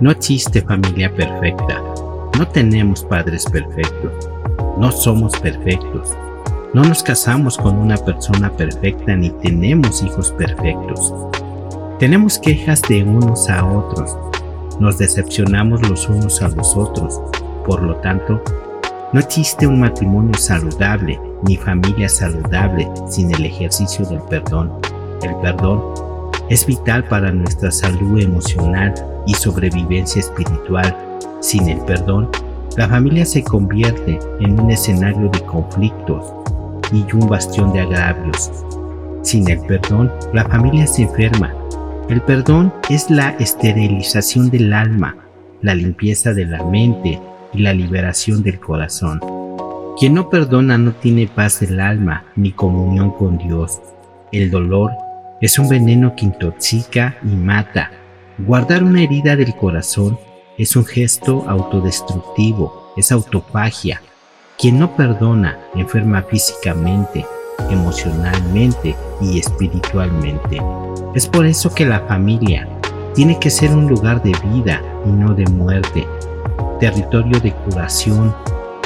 No existe familia perfecta. No tenemos padres perfectos. No somos perfectos. No nos casamos con una persona perfecta ni tenemos hijos perfectos. Tenemos quejas de unos a otros. Nos decepcionamos los unos a los otros. Por lo tanto, no existe un matrimonio saludable ni familia saludable sin el ejercicio del perdón. El perdón es vital para nuestra salud emocional y sobrevivencia espiritual. Sin el perdón, la familia se convierte en un escenario de conflictos y un bastión de agravios. Sin el perdón, la familia se enferma. El perdón es la esterilización del alma, la limpieza de la mente y la liberación del corazón. Quien no perdona no tiene paz del alma ni comunión con Dios. El dolor es un veneno que intoxica y mata. Guardar una herida del corazón es un gesto autodestructivo, es autofagia. Quien no perdona enferma físicamente, emocionalmente y espiritualmente. Es por eso que la familia tiene que ser un lugar de vida y no de muerte, territorio de curación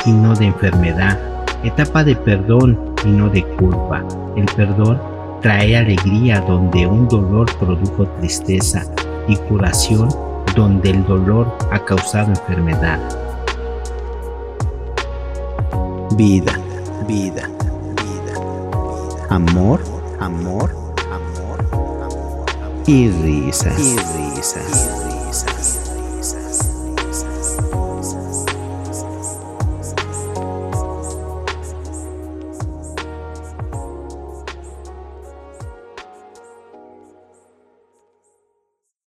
y no de enfermedad, etapa de perdón y no de culpa. El perdón trae alegría donde un dolor produjo tristeza y curación donde el dolor ha causado enfermedad. Vida, vida, vida, vida. Amor, amor, amor, amor, amor. Y risas, y risas, y risas.